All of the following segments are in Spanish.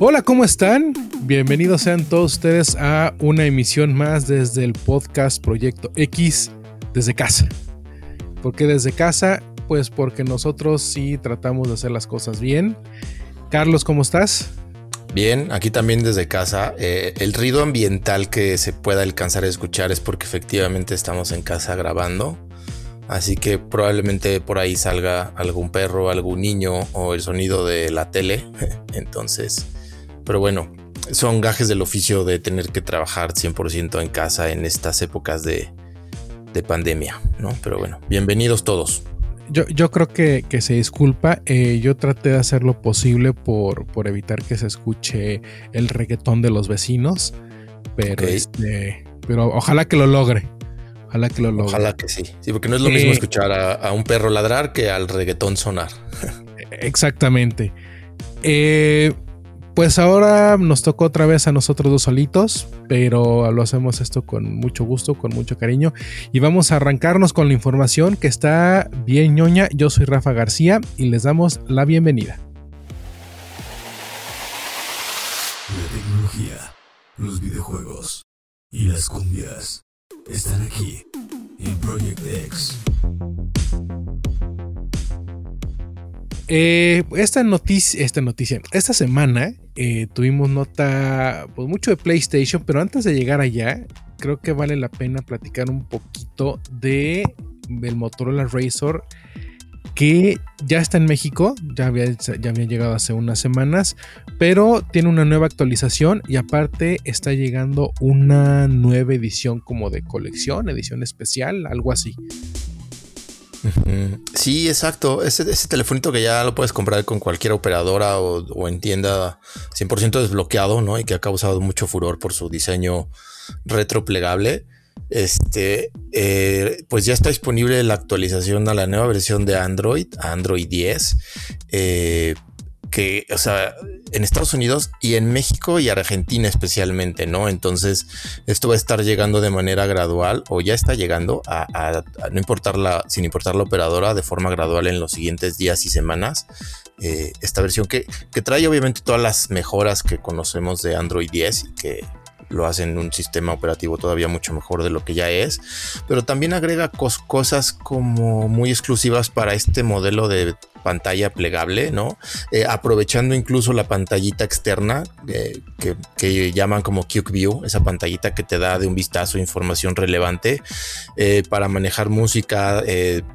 Hola, ¿cómo están? Bienvenidos sean todos ustedes a una emisión más desde el podcast Proyecto X desde casa. ¿Por qué desde casa? Pues porque nosotros sí tratamos de hacer las cosas bien. Carlos, ¿cómo estás? Bien, aquí también desde casa. Eh, el ruido ambiental que se pueda alcanzar a escuchar es porque efectivamente estamos en casa grabando. Así que probablemente por ahí salga algún perro, algún niño o el sonido de la tele. Entonces, pero bueno, son gajes del oficio de tener que trabajar 100% en casa en estas épocas de, pandemia, ¿no? Pero bueno, bienvenidos todos. Yo, yo creo que, se disculpa. Eh, yo traté de hacer lo posible por, por, evitar que se escuche el reggaetón de los vecinos. Pero este. Pero ojalá que lo logre. Ojalá que lo logre. Ojalá que sí. Sí, porque no es lo mismo eh, escuchar a, un perro ladrar que al reggaetón sonar. Exactamente. Eh, pues ahora nos tocó otra vez a nosotros dos solitos, pero lo hacemos esto con mucho gusto, con mucho cariño. Y vamos a arrancarnos con la información que está bien ñoña. Yo soy Rafa García y les damos la bienvenida. La tecnología, los videojuegos y las cumbias están aquí en Project X. Eh, esta noticia, esta noticia, esta semana eh, tuvimos nota, pues mucho de PlayStation, pero antes de llegar allá, creo que vale la pena platicar un poquito de el Motorola Razr que ya está en México, ya había, ya había llegado hace unas semanas, pero tiene una nueva actualización y aparte está llegando una nueva edición como de colección, edición especial, algo así. Sí, exacto. Ese, ese telefonito que ya lo puedes comprar con cualquier operadora o, en tienda 100% desbloqueado, ¿no? Y que ha causado mucho furor por su diseño retroplegable. Este, eh, pues ya está disponible la actualización a la nueva versión de Android, Android 10. Eh, que, o sea, en Estados Unidos y en México y Argentina especialmente, ¿no? Entonces, esto va a estar llegando de manera gradual o ya está llegando a, no importar la, sin importar la operadora, de forma gradual en los siguientes días y semanas. Eh, esta versión que, que, trae obviamente todas las mejoras que conocemos de Android 10 y que lo hacen un sistema operativo todavía mucho mejor de lo que ya es, pero también agrega cosas como muy exclusivas para este modelo de pantalla plegable, ¿no? Eh, aprovechando incluso la pantallita externa eh, que, llaman como Quick View, esa pantallita que te da de un vistazo información relevante eh, para manejar música,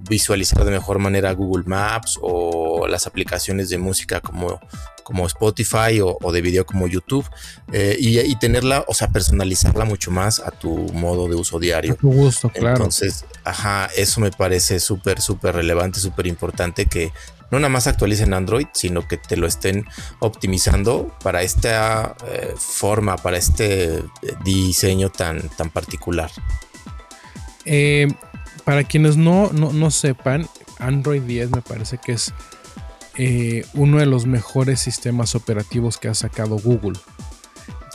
visualizar de mejor manera Google Maps o las aplicaciones de música como como Spotify o, de video como YouTube y, tenerla, o sea, personalizarla mucho más a tu modo de uso diario. A tu gusto, claro. Entonces, ajá, eso me parece súper, súper relevante, súper importante que no nada más actualicen Android, sino que te lo estén optimizando para esta eh, forma, para este eh, diseño tan, tan particular. Eh, para quienes no, no, sepan, Android 10 me parece que es uno de los mejores sistemas operativos que ha sacado Google.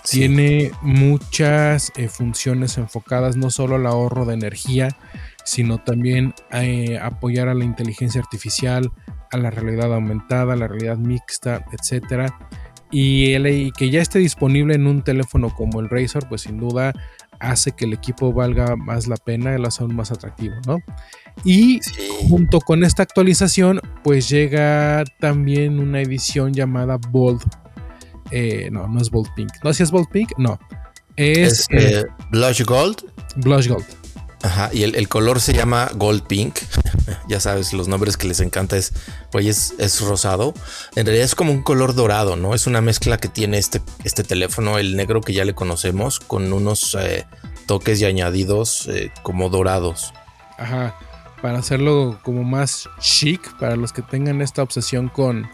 Tiene muchas funciones enfocadas no solo al ahorro de energía, sino también a apoyar a la inteligencia artificial, a la realidad aumentada, a la realidad mixta, etcétera. Y, el, que ya esté disponible en un teléfono como el Razer, pues sin duda hace que el equipo valga más la pena, lo hace aún más atractivo, ¿no? Y junto con esta actualización, pues llega también una edición llamada Bold. Eh, no, no es Bold Pink. No, si es Bold Pink, no. Es, eh, Blush Gold. Blush Gold. Ajá, y el, color se llama Gold Pink. ya sabes, los nombres que les encanta es, oye, es, rosado. En realidad es como un color dorado, ¿no? Es una mezcla que tiene este, este teléfono, el negro que ya le conocemos, con unos eh, toques y añadidos eh, como dorados. Ajá, para hacerlo como más chic, para los que tengan esta obsesión con,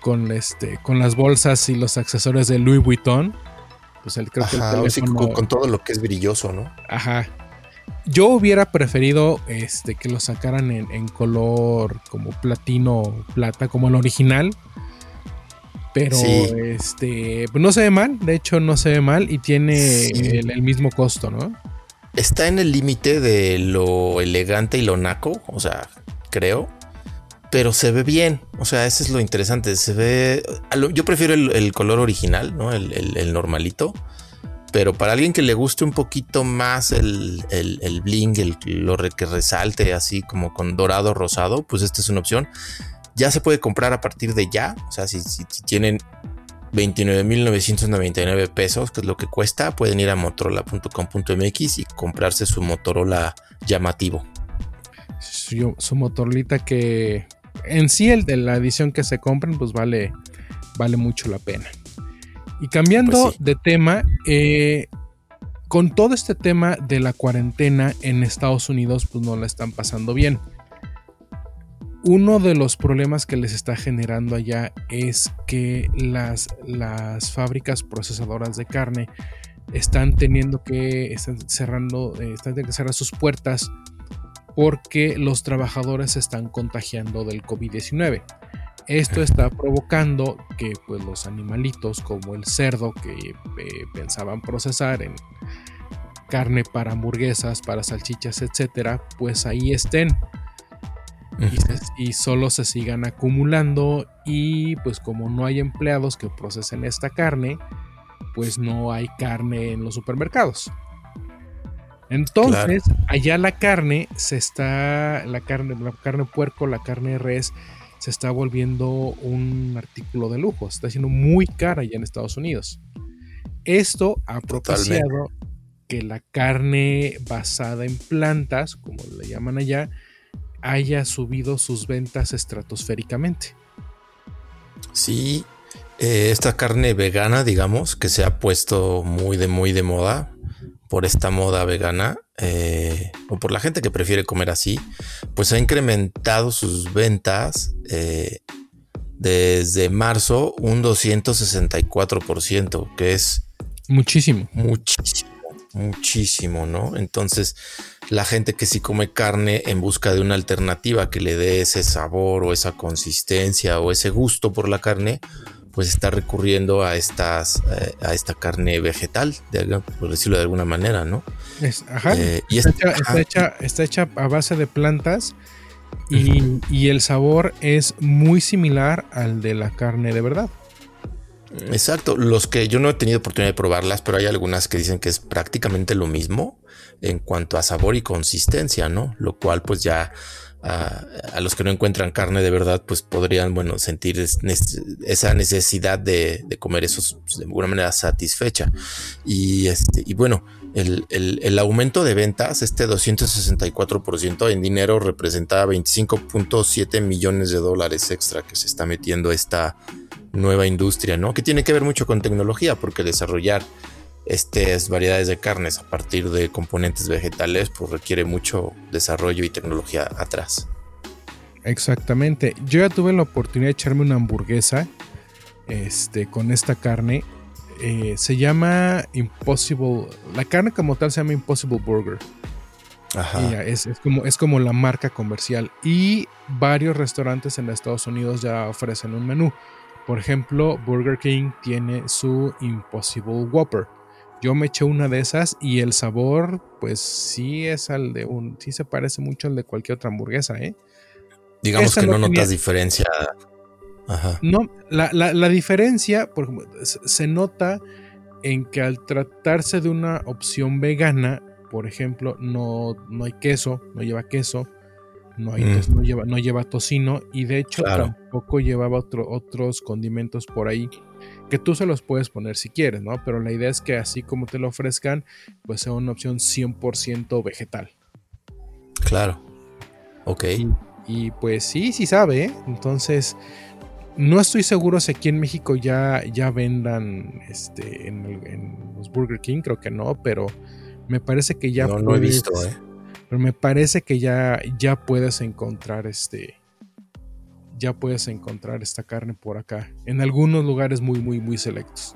con, este, con las bolsas y los accesorios de Louis Vuitton. Pues el, creo que el teléfono... con todo lo que es brilloso, ¿no? Ajá, yo hubiera preferido este, que lo sacaran en, color como platino plata, como el original. Pero este pues no se ve mal, de hecho no se ve mal y tiene el, mismo costo, ¿no? Está en el límite de lo elegante y lo naco, o sea, creo. pero se ve bien. O sea, eso es lo interesante. Se ve. Yo prefiero el, color original, ¿no? El, normalito. Pero para alguien que le guste un poquito más el, el bling, el, lo que resalte así como con dorado rosado, pues esta es una opción. Ya se puede comprar a partir de ya. O sea, si, si, si tienen 29.999 pesos, que es lo que cuesta, pueden ir a motorola.com.mx y comprarse su Motorola llamativo. Su, su que en sí el de la edición que se compren pues vale, vale mucho la pena. Y cambiando pues de tema, eh, con todo este tema de la cuarentena en Estados Unidos pues no la están pasando bien. Uno de los problemas que les está generando allá es que las, las fábricas procesadoras de carne están teniendo que están cerrando, eh, están teniendo que cerrar sus puertas porque los trabajadores se están contagiando del COVID-19. Esto está provocando que pues, los animalitos como el cerdo que eh, pensaban procesar en carne para hamburguesas, para salchichas, etcétera, pues ahí estén. Y, solo se sigan acumulando y pues como no hay empleados que procesen esta carne, pues no hay carne en los supermercados. Entonces, allá la carne se está, la carne, la carne puerco, la carne res, se está volviendo un artículo de lujo, se está siendo muy cara allá en Estados Unidos. Esto ha propiciado que la carne basada en plantas, como le llaman allá, haya subido sus ventas estratosféricamente. Sí, eh, esta carne vegana, digamos, que se ha puesto muy de muy de moda, por esta moda vegana eh, o por la gente que prefiere comer así, pues ha incrementado sus ventas eh, desde marzo un 264%, que es muchísimo. Muchísimo, muchísimo, ¿no? Entonces, la gente que sí come carne en busca de una alternativa que le dé ese sabor o esa consistencia o ese gusto por la carne, pues está recurriendo a estas eh, a esta carne vegetal, por decirlo de alguna manera, ¿no? ajá. Eh, y está, hecha, está, hecha, a base de plantas y, el sabor es muy similar al de la carne de verdad. Exacto, los que yo no he tenido oportunidad de probarlas, pero hay algunas que dicen que es prácticamente lo mismo en cuanto a sabor y consistencia, ¿no? Lo cual pues ya a, los que no encuentran carne de verdad, pues podrían, bueno, sentir esa necesidad de, comer eso de alguna manera satisfecha. Y, este, y bueno, el, aumento de ventas, este 264% en dinero representa 25.7 millones de dólares extra que se está metiendo esta nueva industria, ¿no? Que tiene que ver mucho con tecnología, porque desarrollar estas variedades de carnes a partir de componentes vegetales, pues requiere mucho desarrollo y tecnología atrás. Exactamente. Yo ya tuve la oportunidad de echarme una hamburguesa este, con esta carne. Eh, se llama Impossible. La carne como tal se llama Impossible Burger. Ajá. Es, como, es como la marca comercial. Y varios restaurantes en Estados Unidos ya ofrecen un menú. Por ejemplo, Burger King tiene su Impossible Whopper yo me eché una de esas y el sabor, pues sí es al de un, sí se parece mucho al de cualquier otra hamburguesa, ¿eh? Digamos que no, notas diferencia. Ajá. No, la, diferencia por se nota en que al tratarse de una opción vegana, por ejemplo, no, no hay queso, no lleva queso, no, hay, mm. no, lleva, no lleva tocino y de hecho tampoco llevaba otro, otros condimentos por ahí que tú se los puedes poner si quieres, ¿no? Pero la idea es que así como te lo ofrezcan, pues sea una opción 100% vegetal. Claro. Ok. Y, pues sí, sí sabe, ¿eh? Entonces, no estoy seguro si aquí en México ya, ya vendan este, en, los Burger King, creo que no, pero me parece que ya no, no he visto, ¿eh? Pero me parece que ya, ya puedes encontrar este ya puedes encontrar esta carne por acá, en algunos lugares muy, muy, muy selectos.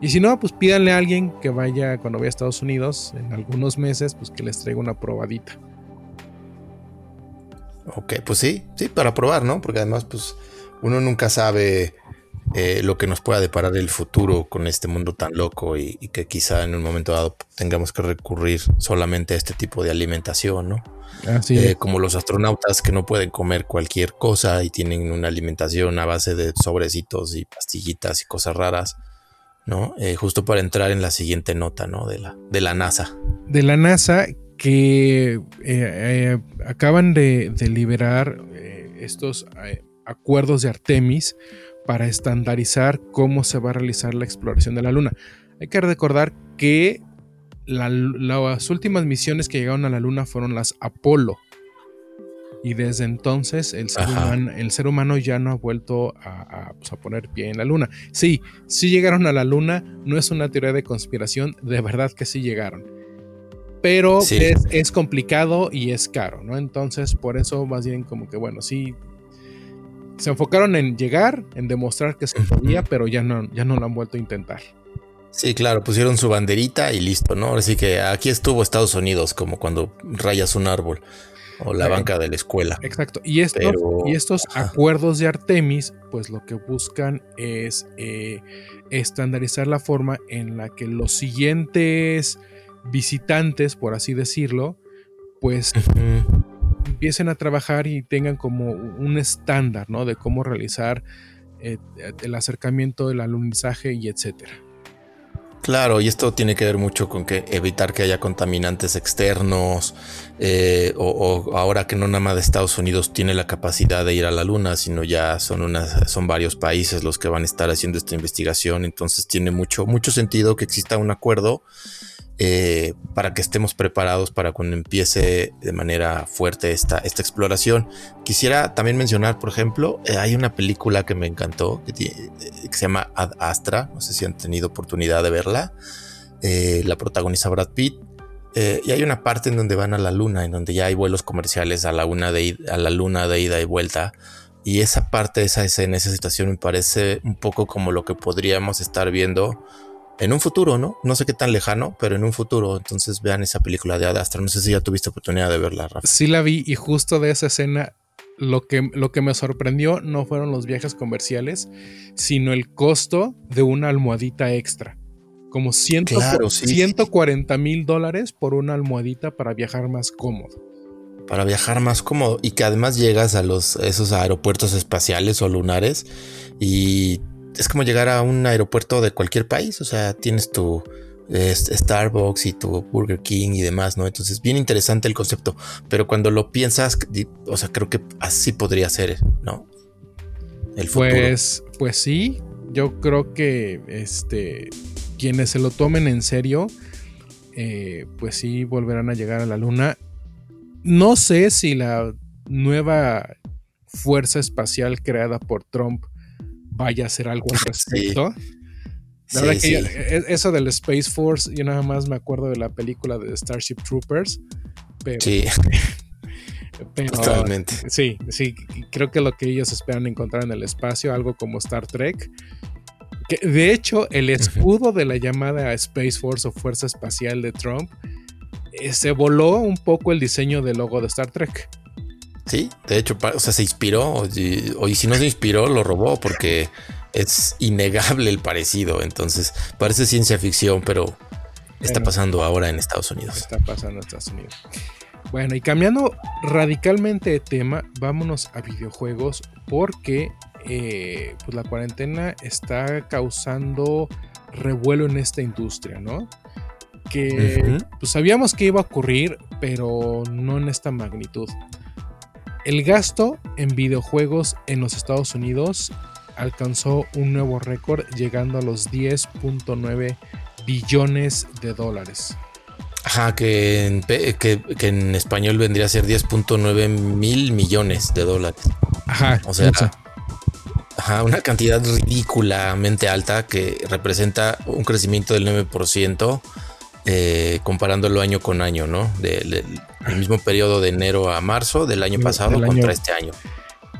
Y si no, pues pídanle a alguien que vaya cuando vaya a Estados Unidos en algunos meses, pues que les traiga una probadita. Ok, pues sí, sí, para probar, ¿no? Porque además, pues uno nunca sabe eh, lo que nos pueda deparar el futuro con este mundo tan loco y, que quizá en un momento dado tengamos que recurrir solamente a este tipo de alimentación, ¿no? Así eh, como los astronautas que no pueden comer cualquier cosa y tienen una alimentación a base de sobrecitos y pastillitas y cosas raras, ¿no? Eh, justo para entrar en la siguiente nota, ¿no? De la, de la NASA. De la NASA que acaban de, de liberar estos acuerdos de Artemis para estandarizar cómo se va a realizar la exploración de la Luna. Hay que recordar que las últimas misiones que llegaron a la Luna fueron las Apolo. Y desde entonces el ser, humano, ya no ha vuelto pues, a, poner pie en la Luna. Sí, sí llegaron a la Luna, no es una teoría de conspiración, de verdad que sí llegaron. Pero es, es, complicado y es caro, ¿no? Entonces, por eso más bien como que, bueno, sí, se enfocaron en llegar, en demostrar que se podía, pero ya no, ya no lo han vuelto a intentar. Sí, claro, pusieron su banderita y listo, ¿no? Así que aquí estuvo Estados Unidos, como cuando rayas un árbol o la banca de la escuela. Exacto. Y estos, y estos acuerdos de Artemis, pues lo que buscan es eh, estandarizar la forma en la que los siguientes visitantes, por así decirlo, pues empiecen a trabajar y tengan como un estándar, ¿no? De cómo realizar eh, el acercamiento, el alunizaje y etcétera. Claro, y esto tiene que ver mucho con que evitar que haya contaminantes externos, eh, o, ahora que no nada más de Estados Unidos tiene la capacidad de ir a la Luna, sino ya son unas, son varios países los que van a estar haciendo esta investigación. Entonces tiene mucho, mucho sentido que exista un acuerdo eh, para que estemos preparados para cuando empiece de manera fuerte esta, esta exploración. Quisiera también mencionar, por ejemplo, eh, hay una película que me encantó que, eh, se llama Ad Astra, no sé si han tenido oportunidad de verla, la protagoniza Brad Pitt. y hay una parte en donde van a la luna, en donde ya hay vuelos comerciales a la, una de, a la luna de ida y vuelta. Y esa parte, esa escena, esa situación me parece un poco como lo que podríamos estar viendo en un futuro, ¿no? No sé qué tan lejano, pero en un futuro. Entonces vean esa película de Adastra. No sé si ya tuviste oportunidad de verla, Rafa. Sí la vi y justo de esa escena lo que, lo que me sorprendió no fueron los viajes comerciales, sino el costo de una almohadita extra. Como 140 mil dólares por una almohadita para viajar más cómodo. Para viajar más cómodo y que además llegas a los esos aeropuertos espaciales o lunares y es como llegar a un aeropuerto de cualquier país, o sea, tienes tu Starbucks y tu Burger King y demás, ¿no? Entonces, bien interesante el concepto, pero cuando lo piensas, o sea, creo que así podría ser, ¿no? El futuro. Pues, pues sí, yo creo que este, quienes se lo tomen en serio, eh, pues sí volverán a llegar a la luna. No sé si la nueva fuerza espacial creada por Trump vaya a hacer algo al respecto. La verdad que e, eso del Space Force, yo nada más me acuerdo de la película de Starship Troopers. Pero, sí. Totalmente. Sí, sí, creo que lo que ellos esperan encontrar en el espacio, algo como Star Trek. Que, de hecho, el escudo de la llamada Space Force o Fuerza Espacial de Trump eh, se voló un poco el diseño del logo de Star Trek. Sí, de hecho, o sea, se inspiró, o, y si no se inspiró, lo robó, porque es innegable el parecido. Entonces, parece ciencia ficción, pero está pasando ahora en Estados Unidos. Está pasando en Estados Unidos. Bueno, y cambiando radicalmente de tema, vámonos a videojuegos, porque eh, pues la cuarentena está causando revuelo en esta industria, ¿no? Que pues sabíamos que iba a ocurrir, pero no en esta magnitud. El gasto en videojuegos en los Estados Unidos alcanzó un nuevo récord llegando a los 10.9 billones de dólares. Ajá, que en, que, en español vendría a ser 10.9 mil millones de dólares. Ajá. O sea, ajá, una cantidad ridículamente alta que representa un crecimiento del 9% eh, comparándolo año con año, ¿no? Del, mismo periodo de enero a marzo del año pasado contra este año.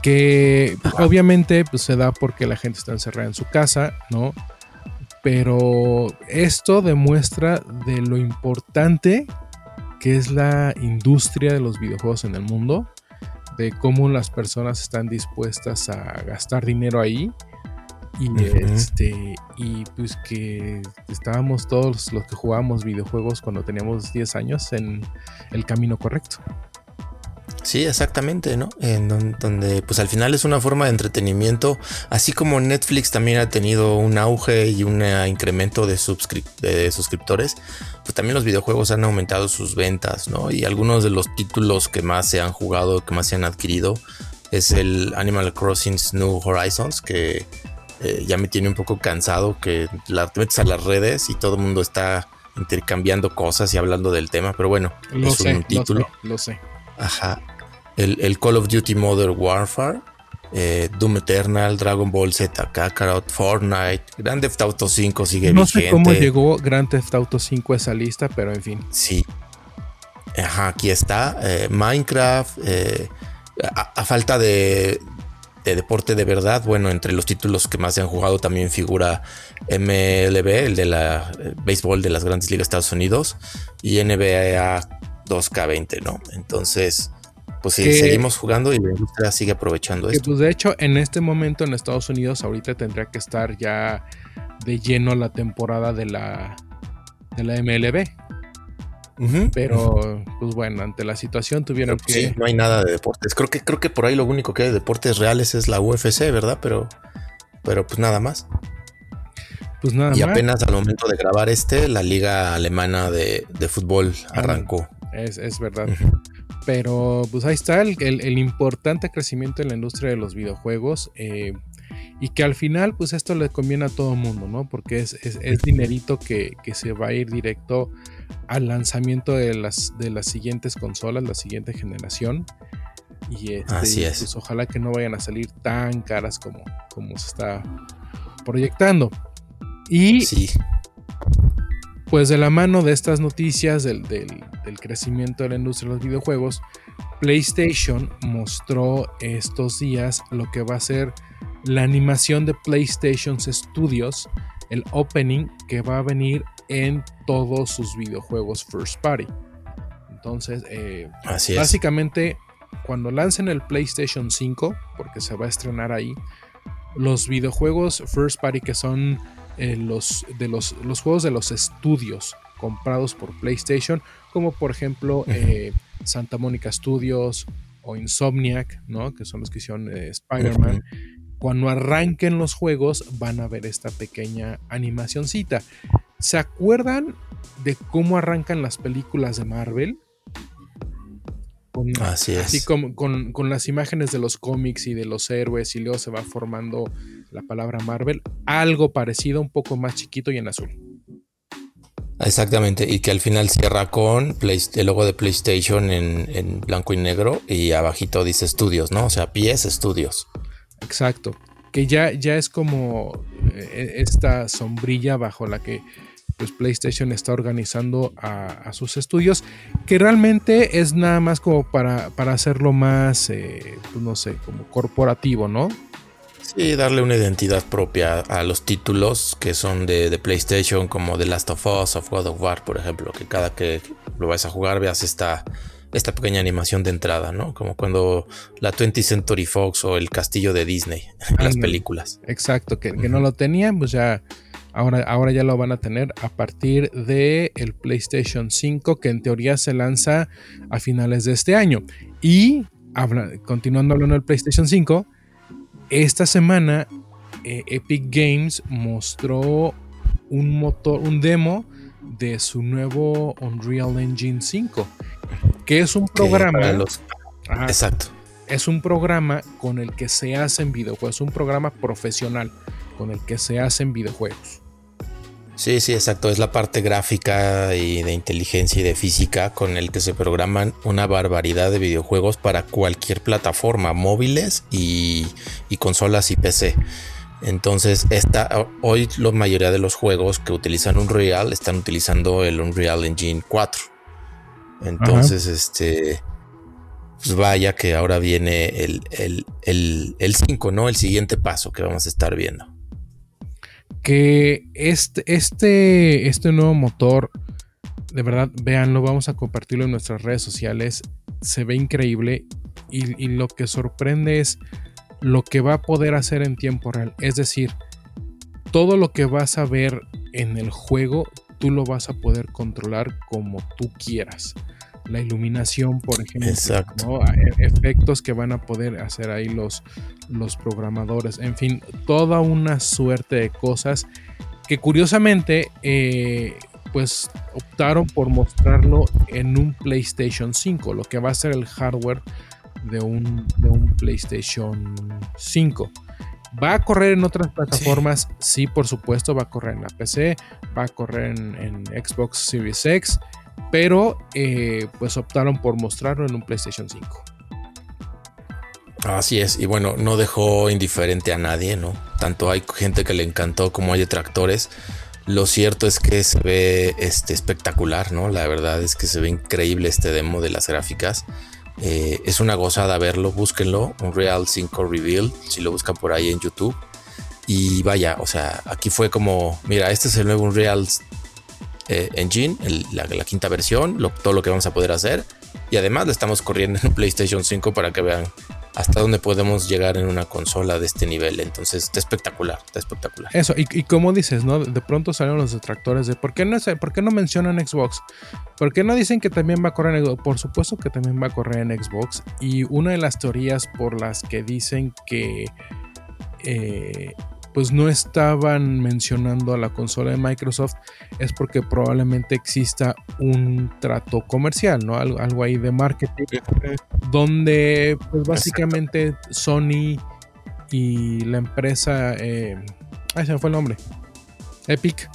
Que obviamente pues, se da porque la gente está encerrada en su casa, ¿no? Pero esto demuestra de lo importante que es la industria de los videojuegos en el mundo, de cómo las personas están dispuestas a gastar dinero ahí Y este, y pues que estábamos todos los que jugábamos videojuegos cuando teníamos 10 años en el camino correcto. Sí, exactamente, ¿no? En donde pues al final es una forma de entretenimiento, así como Netflix también ha tenido un auge y un incremento de, de suscriptores, pues también los videojuegos han aumentado sus ventas, ¿no? Y algunos de los títulos que más se han jugado, que más se han adquirido, es el Animal Crossing New Horizons, que eh, ya me tiene un poco cansado, que la metes a las redes y todo el mundo está intercambiando cosas y hablando del tema, pero bueno, es un título. Lo sé, lo sé. Ajá el, Call of Duty Modern Warfare, eh, Doom Eternal, Dragon Ball Z Kakarot, Fortnite, Grand Theft Auto 5 sigue no vigente. No sé cómo llegó Grand Theft Auto 5 a esa lista, pero en fin. Sí. Ajá, aquí está. Eh, Minecraft. A, falta de, de, deporte de verdad, bueno, entre los títulos que más se han jugado también figura MLB, el de la béisbol de las grandes ligas de Estados Unidos, y NBA 2K20, ¿no? Entonces, pues sí, seguimos jugando y la industria sigue aprovechando esto. Pues de hecho, en este momento en Estados Unidos, ahorita tendría que estar ya de lleno la temporada de la, de la MLB. Pero, pues bueno, ante la situación tuvieron que. Sí, no hay nada de deportes. Creo que, creo que por ahí lo único que hay de deportes reales es la UFC, ¿verdad? Pero, pero pues nada más. Pues nada y apenas al momento de grabar este, la liga alemana de, fútbol arrancó. Es, es verdad. Pero pues ahí está el, importante crecimiento en la industria de los videojuegos. Eh, y que al final, pues esto le conviene a todo el mundo, ¿no? Porque es, dinerito que, se va a ir directo al lanzamiento de las, de las siguientes consolas, la siguiente generación. Y este, Así es. Pues ojalá que no vayan a salir tan caras como, como se está proyectando. Y sí pues de la mano de estas noticias del, crecimiento de la industria de los videojuegos, PlayStation mostró estos días lo que va a ser la animación de PlayStation Studios, el opening que va a venir en todos sus videojuegos first party. Entonces, eh, básicamente, cuando lancen el PlayStation 5, porque se va a estrenar ahí, los videojuegos first party que son eh, los, de los, los, juegos de los estudios comprados por PlayStation, como por ejemplo eh, Santa Mónica Studios o Insomniac, ¿no? que son los que hicieron eh, Spider-Man. Cuando arranquen los juegos van a ver esta pequeña animacioncita. ¿Se acuerdan de cómo arrancan las películas de Marvel? así es. Así como con, con, las imágenes de los cómics y de los héroes y luego se va formando la palabra Marvel, algo parecido, un poco más chiquito y en azul. Exactamente, y que al final cierra con el logo de PlayStation en, blanco y negro y abajito dice estudios, ¿no? O sea, pies estudios. Exacto, que ya, ya es como eh, esta sombrilla bajo la que pues PlayStation está organizando a, sus estudios, que realmente es nada más como para, para hacerlo más, eh, pues no sé, como corporativo, ¿no? Sí, darle una identidad propia a los títulos que son de, PlayStation, como The Last of Us o God of War, por ejemplo, que cada que lo vas a jugar veas esta, esta pequeña animación de entrada, ¿no? Como cuando la 20th Century Fox o el castillo de Disney, las películas. Exacto, que, no lo tenían, pues ya ahora, ahora ya lo van a tener a partir de el PlayStation 5, que en teoría se lanza a finales de este año. Y continuando hablando del PlayStation 5, esta semana eh, Epic Games mostró un motor, un demo de su nuevo Unreal Engine 5, que es un programa. exacto. Es un programa con el que se hacen videojuegos, es un programa profesional con el que se hacen videojuegos. Sí, sí, exacto. Es la parte gráfica y de inteligencia y de física con el que se programan una barbaridad de videojuegos para cualquier plataforma, móviles y, consolas y PC. Entonces, esta, hoy la mayoría de los juegos que utilizan Unreal están utilizando el Unreal Engine 4. Entonces, este, pues vaya que ahora viene el, el, el, el 5, ¿no? El siguiente paso que vamos a estar viendo que este, este, este nuevo motor, de verdad, véanlo, vamos a compartirlo en nuestras redes sociales, se ve increíble y, lo que sorprende es lo que va a poder hacer en tiempo real. Es decir, todo lo que vas a ver en el juego, tú lo vas a poder controlar como tú quieras. La iluminación, por ejemplo, e, efectos que van a poder hacer ahí los, los programadores, en fin, toda una suerte de cosas que curiosamente eh, pues optaron por mostrarlo en un PlayStation 5, lo que va a ser el hardware de un, de un PlayStation 5. ¿Va a correr en otras plataformas? Sí. por supuesto, va a correr en la PC, va a correr en, Xbox Series X, pero eh, pues optaron por mostrarlo en un PlayStation 5. Así es, y bueno, no dejó indiferente a nadie, ¿no? Tanto hay gente que le encantó como hay detractores. Lo cierto es que se ve este, espectacular, ¿no? La verdad es que se ve increíble este demo de las gráficas. Eh, es una gozada verlo, búsquenlo, un Real 5 Reveal, si lo buscan por ahí en YouTube. Y vaya, o sea, aquí fue como, mira, este es el nuevo Unreal eh, Engine, la, quinta versión, todo lo que vamos a poder hacer. Y además le estamos corriendo en PlayStation 5 para que vean hasta dónde podemos llegar en una consola de este nivel. Entonces, está espectacular, está espectacular. Eso, y, como dices, ¿no? De pronto salieron los detractores de ¿por qué no, ¿por qué no mencionan Xbox? ¿Por qué no dicen que también va a correr en Xbox? Por supuesto que también va a correr en Xbox. Y una de las teorías por las que dicen que eh, pues no estaban mencionando a la consola de Microsoft es porque probablemente exista un trato comercial, ¿no? Algo, algo ahí de marketing, donde pues básicamente Sony y la empresa, eh, ay, se me fue el nombre, Epic.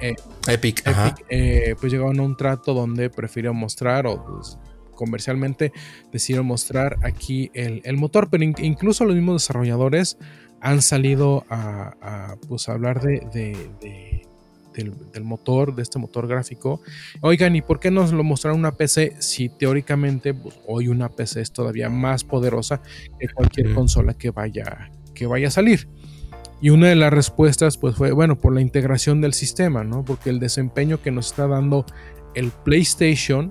Eh, Epic, eh, pues llegaron a un trato donde prefirieron mostrar o pues, comercialmente decidieron mostrar aquí el, el, motor, pero incluso los mismos desarrolladores han salido a, pues, hablar de, del, motor, de este motor gráfico. Oigan, ¿y por qué nos lo mostraron una PC si teóricamente pues, hoy una PC es todavía más poderosa que cualquier consola que vaya, que vaya a salir? Y una de las respuestas pues fue, bueno, por la integración del sistema, ¿no? Porque el desempeño que nos está dando el PlayStation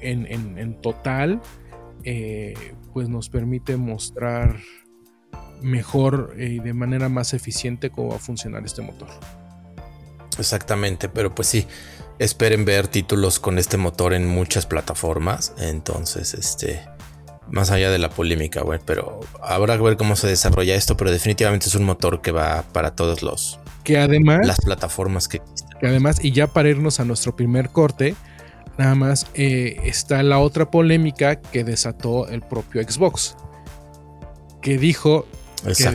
en, total, eh, pues nos permite mostrar mejor eh, y de manera más eficiente cómo va a funcionar este motor. Exactamente, pero pues sí, esperen ver títulos con este motor en muchas plataformas. Entonces, este, más allá de la polémica, güey, pero habrá que ver cómo se desarrolla esto, pero definitivamente es un motor que va para todos los que además las plataformas que Que además, y ya para irnos a nuestro primer corte, nada más eh, está la otra polémica que desató el propio Xbox, que dijo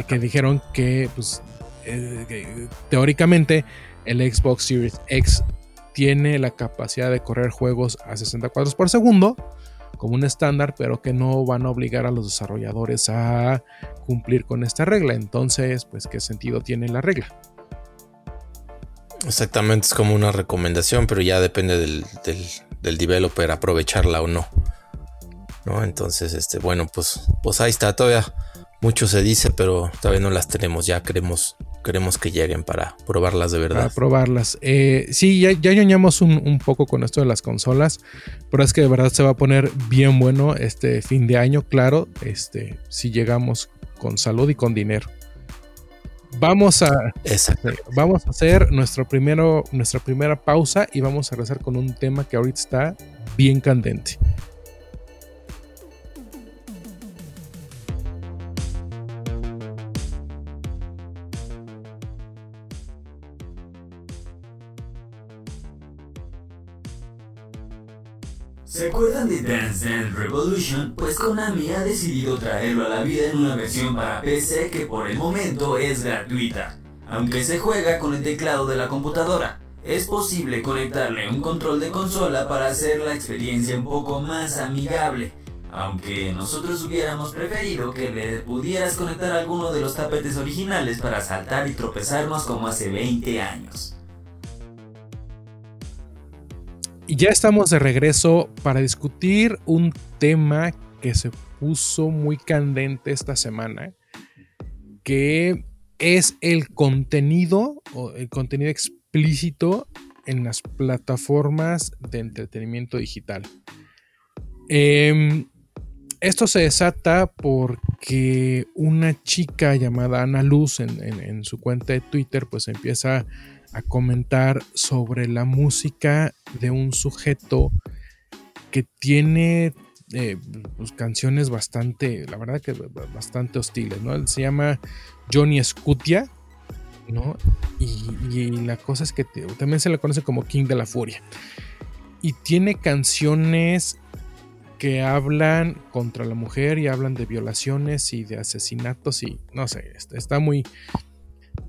que, dijeron que, pues, eh, teóricamente el Xbox Series X tiene la capacidad de correr juegos a 60 cuadros por segundo como un estándar, pero que no van a obligar a los desarrolladores a cumplir con esta regla. Entonces, pues, ¿qué sentido tiene la regla? Exactamente, es como una recomendación, pero ya depende del, del, del developer aprovecharla o no. ¿No? Entonces, este, bueno, pues, pues ahí está, todavía mucho se dice, pero todavía no las tenemos. Ya queremos, queremos que lleguen para probarlas de verdad. Para probarlas. Eh, sí, ya, ya ñoñamos un, poco con esto de las consolas, pero es que de verdad se va a poner bien bueno este fin de año, claro, este, si llegamos con salud y con dinero. Vamos a, vamos a hacer nuestro primero, nuestra primera pausa y vamos a regresar con un tema que ahorita está bien candente. ¿Se acuerdan de Dance Dance Revolution? Pues Konami ha decidido traerlo a la vida en una versión para PC que por el momento es gratuita. Aunque se juega con el teclado de la computadora, es posible conectarle un control de consola para hacer la experiencia un poco más amigable. Aunque nosotros hubiéramos preferido que le pudieras conectar alguno de los tapetes originales para saltar y tropezarnos como hace 20 años. Ya estamos de regreso para discutir un tema que se puso muy candente esta semana, que es el contenido o el contenido explícito en las plataformas de entretenimiento digital. Em, esto se desata porque que una chica llamada Ana Luz en, su cuenta de Twitter pues empieza a comentar sobre la música de un sujeto que tiene eh, pues, canciones bastante, la verdad que bastante hostiles, ¿no? Él se llama Johnny Scutia, ¿no? Y, la cosa es que también se le conoce como King de la Furia. Y tiene canciones que hablan contra la mujer y hablan de violaciones y de asesinatos y no sé, está muy,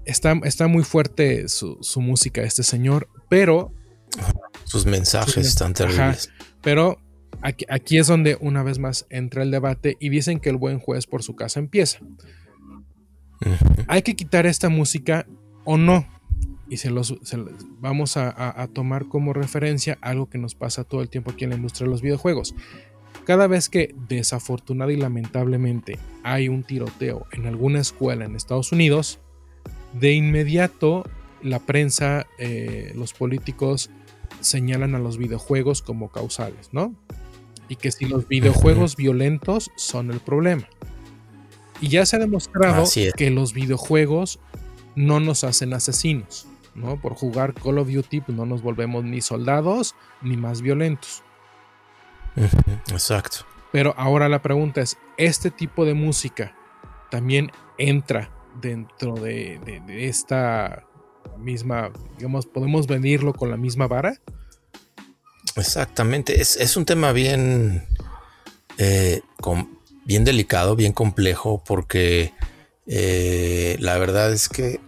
está, está muy fuerte su, música este señor, pero... Sus mensajes están terribles. pero aquí, aquí, es donde una vez más entra el debate y dicen que el buen juez por su casa empieza. ¿Hay que quitar esta música o no? Y se los vamos a, a, tomar como referencia algo que nos pasa todo el tiempo aquí en la industria de los videojuegos. Cada vez que desafortunada y lamentablemente hay un tiroteo en alguna escuela en Estados Unidos, de inmediato la prensa, eh, los políticos señalan a los videojuegos como causales, ¿no? Y que si los videojuegos violentos son el problema. Y ya se ha demostrado que los videojuegos no nos hacen asesinos, ¿no? Por jugar Call of Duty pues, no nos volvemos ni soldados ni más violentos. Exacto. Pero ahora la pregunta es, ¿este tipo de música también entra dentro de, esta misma, digamos, podemos venirlo con la misma vara? Exactamente, es, un tema bien, eh, bien delicado, bien complejo, porque eh, la verdad es que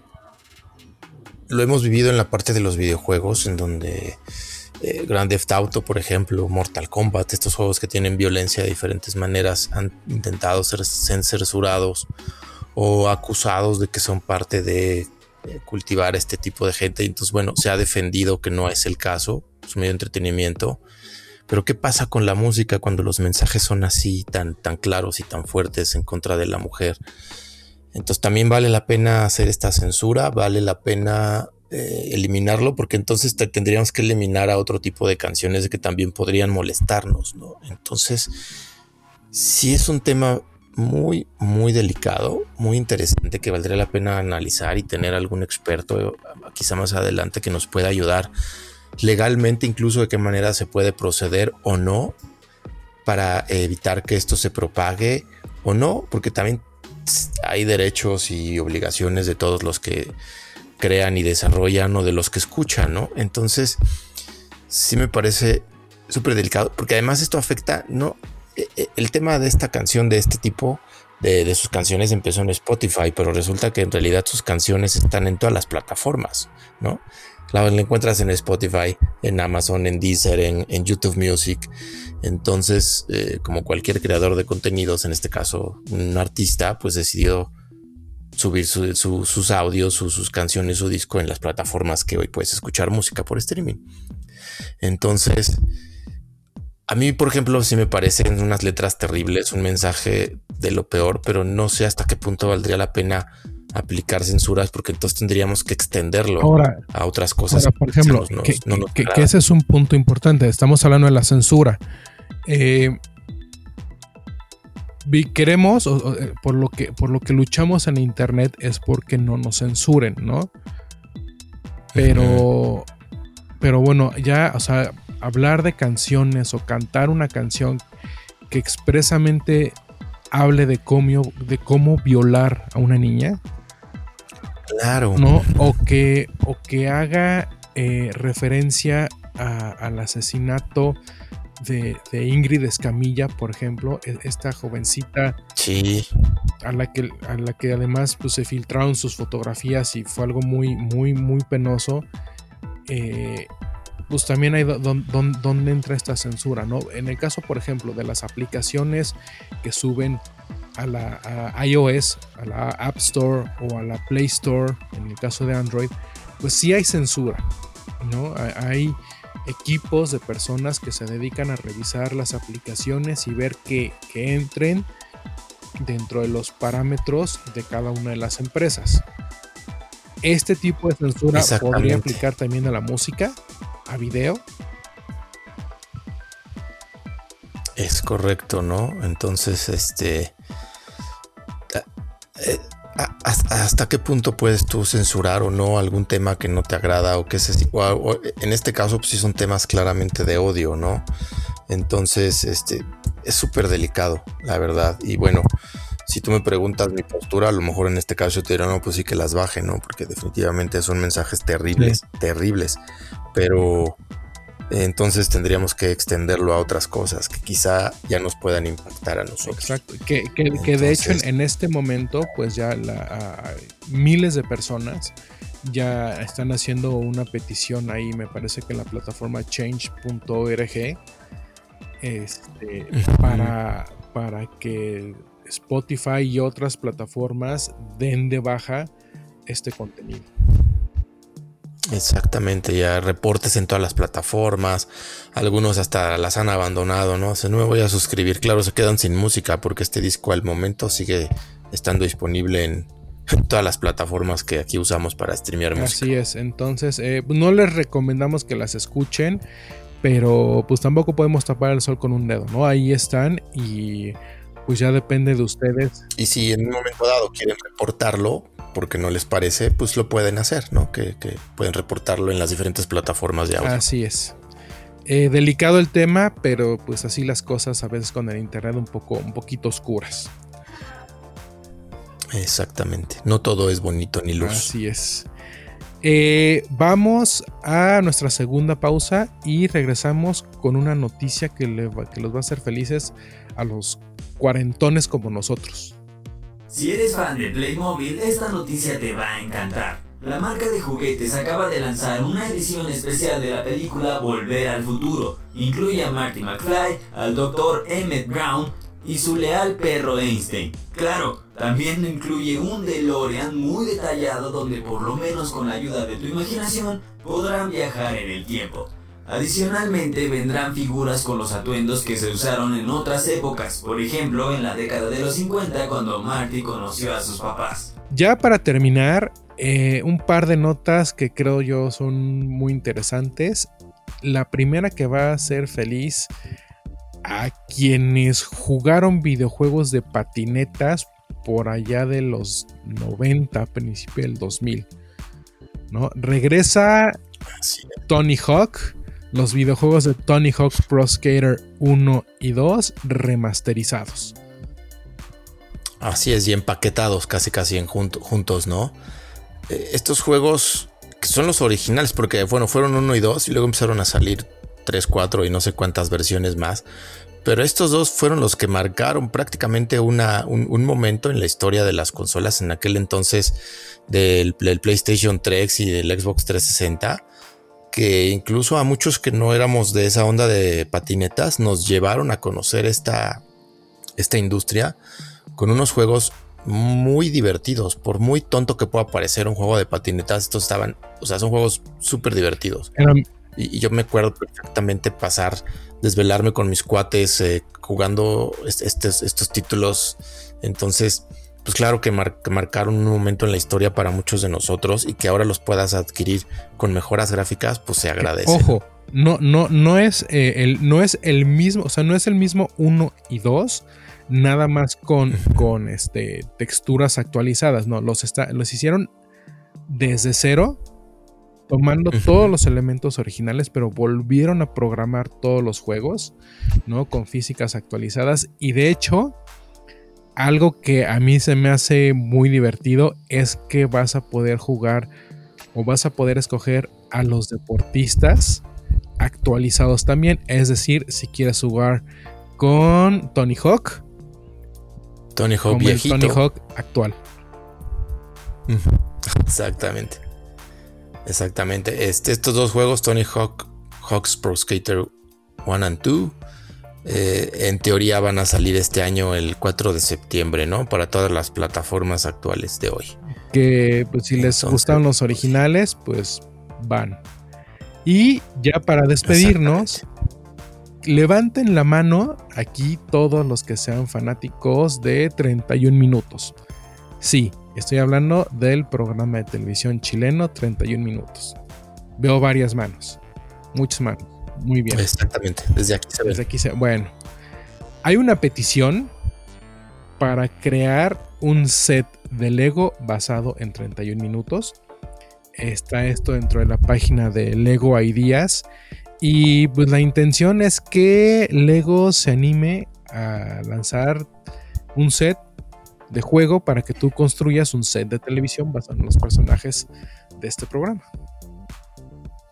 lo hemos vivido en la parte de los videojuegos, en donde eh, Grand Theft Auto, por ejemplo, Mortal Kombat, estos juegos que tienen violencia de diferentes maneras han intentado ser, censurados o acusados de que son parte de cultivar este tipo de gente. Entonces, bueno, se ha defendido que no es el caso, es medio entretenimiento. Pero ¿qué pasa con la música cuando los mensajes son así, tan, tan claros y tan fuertes en contra de la mujer? Entonces también vale la pena hacer esta censura, vale la pena eh, eliminarlo porque entonces tendríamos que eliminar a otro tipo de canciones que también podrían molestarnos, ¿no? Entonces, sí es un tema muy, muy delicado, muy interesante que valdría la pena analizar y tener algún experto quizá más adelante que nos pueda ayudar legalmente incluso de qué manera se puede proceder o no para evitar que esto se propague o no, porque también hay derechos y obligaciones de todos los que crean y desarrollan o de los que escuchan, ¿no? Entonces, sí me parece súper delicado, porque además esto afecta, ¿no? E, e, el tema de esta canción, de este tipo, de, sus canciones empezó en Spotify, pero resulta que en realidad sus canciones están en todas las plataformas, ¿no? La, encuentras en Spotify, en Amazon, en Deezer, en, YouTube Music. Entonces, eh, como cualquier creador de contenidos, en este caso un artista, pues decidió subir sus audios, sus canciones, su disco en las plataformas que hoy puedes escuchar música por streaming. Entonces, a mí, por ejemplo, sí me parecen unas letras terribles, un mensaje de lo peor, pero no sé hasta qué punto valdría la pena aplicar censuras porque entonces tendríamos que extenderlo a otras cosas. por ejemplo, que, ese es un punto importante. Estamos hablando de la censura. Eh, queremos, eh, por lo, que, por lo que luchamos en internet es porque no nos censuren, ¿no? Pero, pero bueno, ya, o sea, hablar de canciones o cantar una canción que expresamente hable de cómo, de cómo violar a una niña. Claro. ¿No? O que, o que haga eh, referencia al asesinato de, Ingrid Escamilla, por ejemplo, e, esta jovencita sí. a, la que, a la que además pues, se filtraron sus fotografías y fue algo muy, muy, muy penoso. Eh, pues también hay donde entra esta censura, ¿no? En el caso, por ejemplo, de las aplicaciones que suben a la iOS, a la App Store o a la Play Store, en el caso de Android, pues sí hay censura, ¿no? Hay equipos de personas que se dedican a revisar las aplicaciones y ver que, entren dentro de los parámetros de cada una de las empresas. Este tipo de censura podría aplicar también a la música, a video. Es correcto, ¿no? Entonces, este, ¿Hasta qué punto puedes tú censurar o no algún tema que no te agrada o que se, o, en este caso pues sí son temas claramente de odio, ¿no? Entonces, este es súper delicado, la verdad. Y bueno, si tú me preguntas mi postura, a lo mejor en este caso te dirán, no, pues sí que las baje, ¿no? Porque definitivamente son mensajes terribles, terribles. Pero entonces tendríamos que extenderlo a otras cosas que quizá ya nos puedan impactar a nosotros. Exacto, que, que, de hecho en, este momento pues ya la, miles de personas ya están haciendo una petición ahí, me parece que en la plataforma change.org, este, para, para que Spotify y otras plataformas den de baja este contenido. Exactamente, ya reportes en todas las plataformas, algunos hasta las han abandonado, ¿no? O no me voy a suscribir, claro, se quedan sin música porque este disco al momento sigue estando disponible en todas las plataformas que aquí usamos para streamear música. Así es, entonces eh, no les recomendamos que las escuchen, pero pues tampoco podemos tapar el sol con un dedo, ¿no? Ahí están y pues ya depende de ustedes. Y si en un momento dado quieren reportarlo, porque no les parece, pues lo pueden hacer, ¿no? Que, pueden reportarlo en las diferentes plataformas de audio. Así es. Eh, delicado el tema, pero pues así las cosas a veces con el internet un poco, un poquito oscuras. Exactamente. No todo es bonito ni luz. Así es. Eh, vamos a nuestra segunda pausa y regresamos con una noticia que, que los va a hacer felices a los cuarentones como nosotros. Si eres fan de Playmobil, esta noticia te va a encantar. La marca de juguetes acaba de lanzar una edición especial de la película Volver al Futuro. Incluye a Marty McFly, al Dr. Emmett Brown y su leal perro Einstein. Claro, también incluye un DeLorean muy detallado donde por lo menos con la ayuda de tu imaginación podrán viajar en el tiempo. Adicionalmente vendrán figuras con los atuendos que se usaron en otras épocas, por ejemplo en la década de los 50 cuando Marty conoció a sus papás. Ya para terminar, eh, un par de notas que creo yo son muy interesantes. La primera que va a hacer feliz a quienes jugaron videojuegos de patinetas por allá de los 90, principio del 2000. ¿no? Regresa Tony Hawk los videojuegos de Tony Hawk Pro Skater 1 y 2 remasterizados. Así es, y empaquetados casi casi en juntos, ¿no? Eh, estos juegos que son los originales, porque bueno, fueron 1 y 2 y luego empezaron a salir 3, 4 y no sé cuántas versiones más. Pero estos dos fueron los que marcaron prácticamente un, momento en la historia de las consolas en aquel entonces del, PlayStation 3 y del Xbox 360 que incluso a muchos que no éramos de esa onda de patinetas nos llevaron a conocer esta industria con unos juegos muy divertidos. Por muy tonto que pueda parecer un juego de patinetas, estos estaban, o sea, son juegos súper divertidos. Y, yo me acuerdo perfectamente pasar, desvelarme con mis cuates eh, jugando estos, estos títulos. Entonces, pues claro que, marcaron un momento en la historia para muchos de nosotros y que ahora los puedas adquirir con mejoras gráficas, pues se agradece. Ojo, no, no, no es eh, el, no es el mismo, o sea, no es el mismo 1 y 2, nada más con, con este, texturas actualizadas. No, los, está, los hicieron desde cero, tomando todos los elementos originales, pero volvieron a programar todos los juegos, ¿no? Con físicas actualizadas. Y de hecho, algo que a mí se me hace muy divertido es que vas a poder jugar o vas a poder escoger a los deportistas actualizados también. Es decir, si quieres jugar con Tony Hawk. Tony Hawk viejito. Tony Hawk actual. Exactamente. Exactamente. Este, estos dos juegos, Tony Hawk, Hawk's Pro Skater 1 and 2 eh, en teoría van a salir este año el 4 de septiembre, ¿no? Para todas las plataformas actuales de hoy. Que pues si les gustan los originales, pues van. Y ya para despedirnos, levanten la mano aquí todos los que sean fanáticos de 31 minutos. Sí, estoy hablando del programa de televisión chileno 31 minutos. Veo varias manos, muchas manos. Muy bien. Exactamente, desde aquí se Desde aquí se Bueno, hay una petición para crear un set de Lego basado en 31 minutos. Está esto dentro de la página de Lego Ideas. Y pues la intención es que Lego se anime a lanzar un set de juego para que tú construyas un set de televisión basado en los personajes de este programa.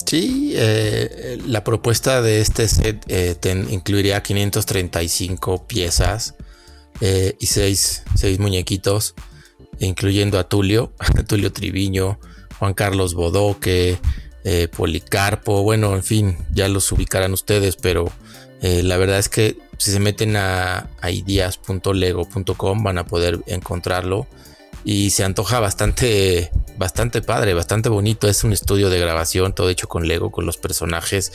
Sí, eh, la propuesta de este set eh, incluiría 535 piezas eh, y 6, muñequitos, incluyendo a Tulio, Tulio Triviño, Juan Carlos Bodoque, Policarpo, bueno, en fin, ya los ubicarán ustedes, pero la verdad es que si se meten a, a ideas.lego.com van a poder encontrarlo y se antoja bastante, bastante padre, bastante bonito. Es un estudio de grabación, todo hecho con Lego, con los personajes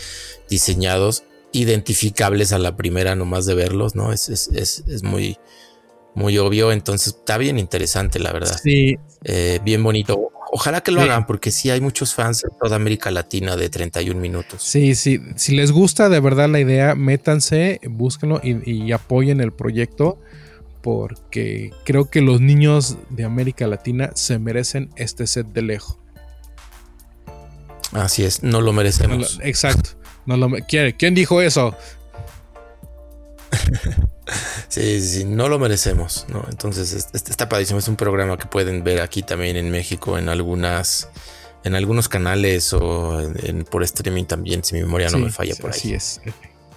diseñados, identificables a la primera nomás de verlos, ¿no? Es, es, es, es muy, muy obvio, entonces está bien interesante, la verdad. Sí. Eh, bien bonito. Ojalá que lo hagan, porque sí hay muchos fans en toda América Latina de 31 minutos. Sí, sí. Si les gusta de verdad la idea, métanse, búsquenlo y, y apoyen el proyecto porque creo que los niños de América Latina se merecen este set de lejos. Así es, no lo merecemos. exacto. No lo, ¿Quién dijo eso? sí, sí, no lo merecemos, ¿no? Entonces, está padrísimo. Es un programa que pueden ver aquí también en México en algunas, en algunos canales o por streaming también, si mi memoria no me falla por ahí. Así es.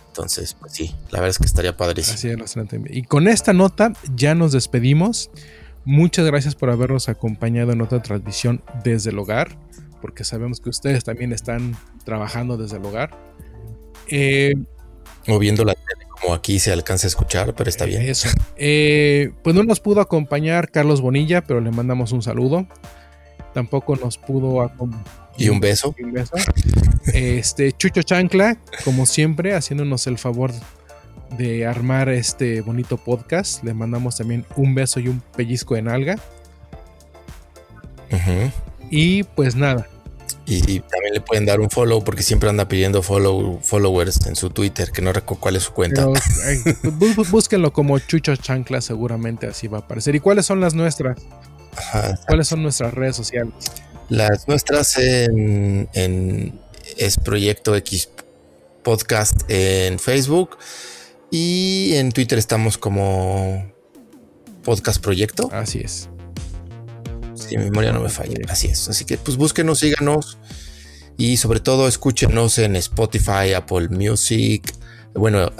Entonces, pues sí, la verdad es que estaría padrísimo. Así es, y con esta nota ya nos despedimos. Muchas gracias por habernos acompañado en otra transmisión desde el hogar, porque sabemos que ustedes también están trabajando desde el hogar. Eh, Moviendo la tele como aquí se alcanza a escuchar, pero está bien. Eso. Eh, pues no nos pudo acompañar Carlos Bonilla, pero le mandamos un saludo. Tampoco nos pudo y un beso. Este, Chucho Chancla, como siempre, haciéndonos el favor de armar este bonito podcast. Le mandamos también un beso y un pellizco en alga. Y pues nada. Y, también le pueden dar un follow porque siempre anda pidiendo follow, followers en su Twitter, que no recuerdo cuál es su cuenta. búsquenlo como Chucho Chancla, seguramente así va a aparecer. ¿Y cuáles son las nuestras? ¿Cuáles son nuestras redes sociales? Las nuestras en, es Proyecto X Podcast en Facebook y en Twitter estamos como Podcast Proyecto. Así es. Si mi memoria no me falla. Así es. Así que pues búsquenos, síganos y sobre todo escúchenos en Spotify, Apple Music, bueno,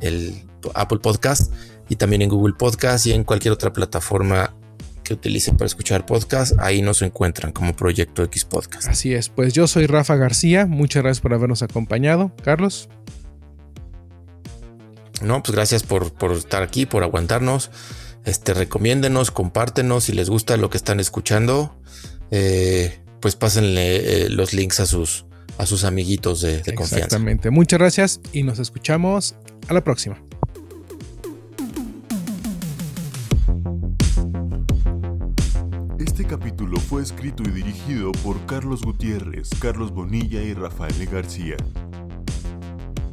el Apple Podcast y también en Google Podcast y en cualquier otra plataforma que utilicen para escuchar podcast, ahí nos encuentran como Proyecto X Podcast. Así es, pues yo soy Rafa García, muchas gracias por habernos acompañado. Carlos. No, pues gracias por, estar aquí, por aguantarnos. Este, recomiéndenos, compártenos si les gusta lo que están escuchando. Eh, pues pásenle eh, los links a sus, a sus amiguitos de, de confianza. Exactamente. Muchas gracias y nos escuchamos a la próxima. capítulo fue escrito y dirigido por Carlos Gutiérrez, Carlos Bonilla y Rafael García.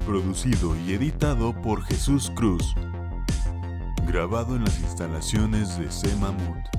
Producido y editado por Jesús Cruz. Grabado en las instalaciones de Semamut.